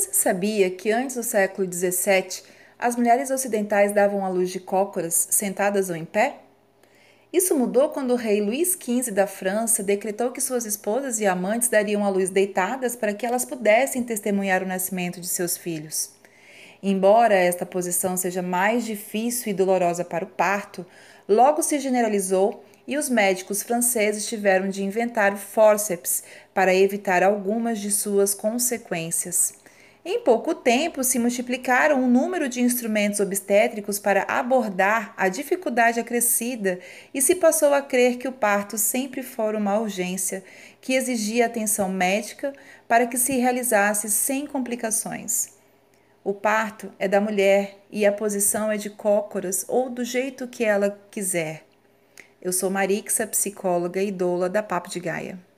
Você sabia que antes do século XVII as mulheres ocidentais davam à luz de cócoras, sentadas ou em pé? Isso mudou quando o rei Luís XV da França decretou que suas esposas e amantes dariam à luz deitadas para que elas pudessem testemunhar o nascimento de seus filhos. Embora esta posição seja mais difícil e dolorosa para o parto, logo se generalizou e os médicos franceses tiveram de inventar o fórceps para evitar algumas de suas consequências. Em pouco tempo, se multiplicaram o número de instrumentos obstétricos para abordar a dificuldade acrescida e se passou a crer que o parto sempre fora uma urgência que exigia atenção médica para que se realizasse sem complicações. O parto é da mulher e a posição é de cócoras ou do jeito que ela quiser. Eu sou Marixa, psicóloga e doula da Papo de Gaia.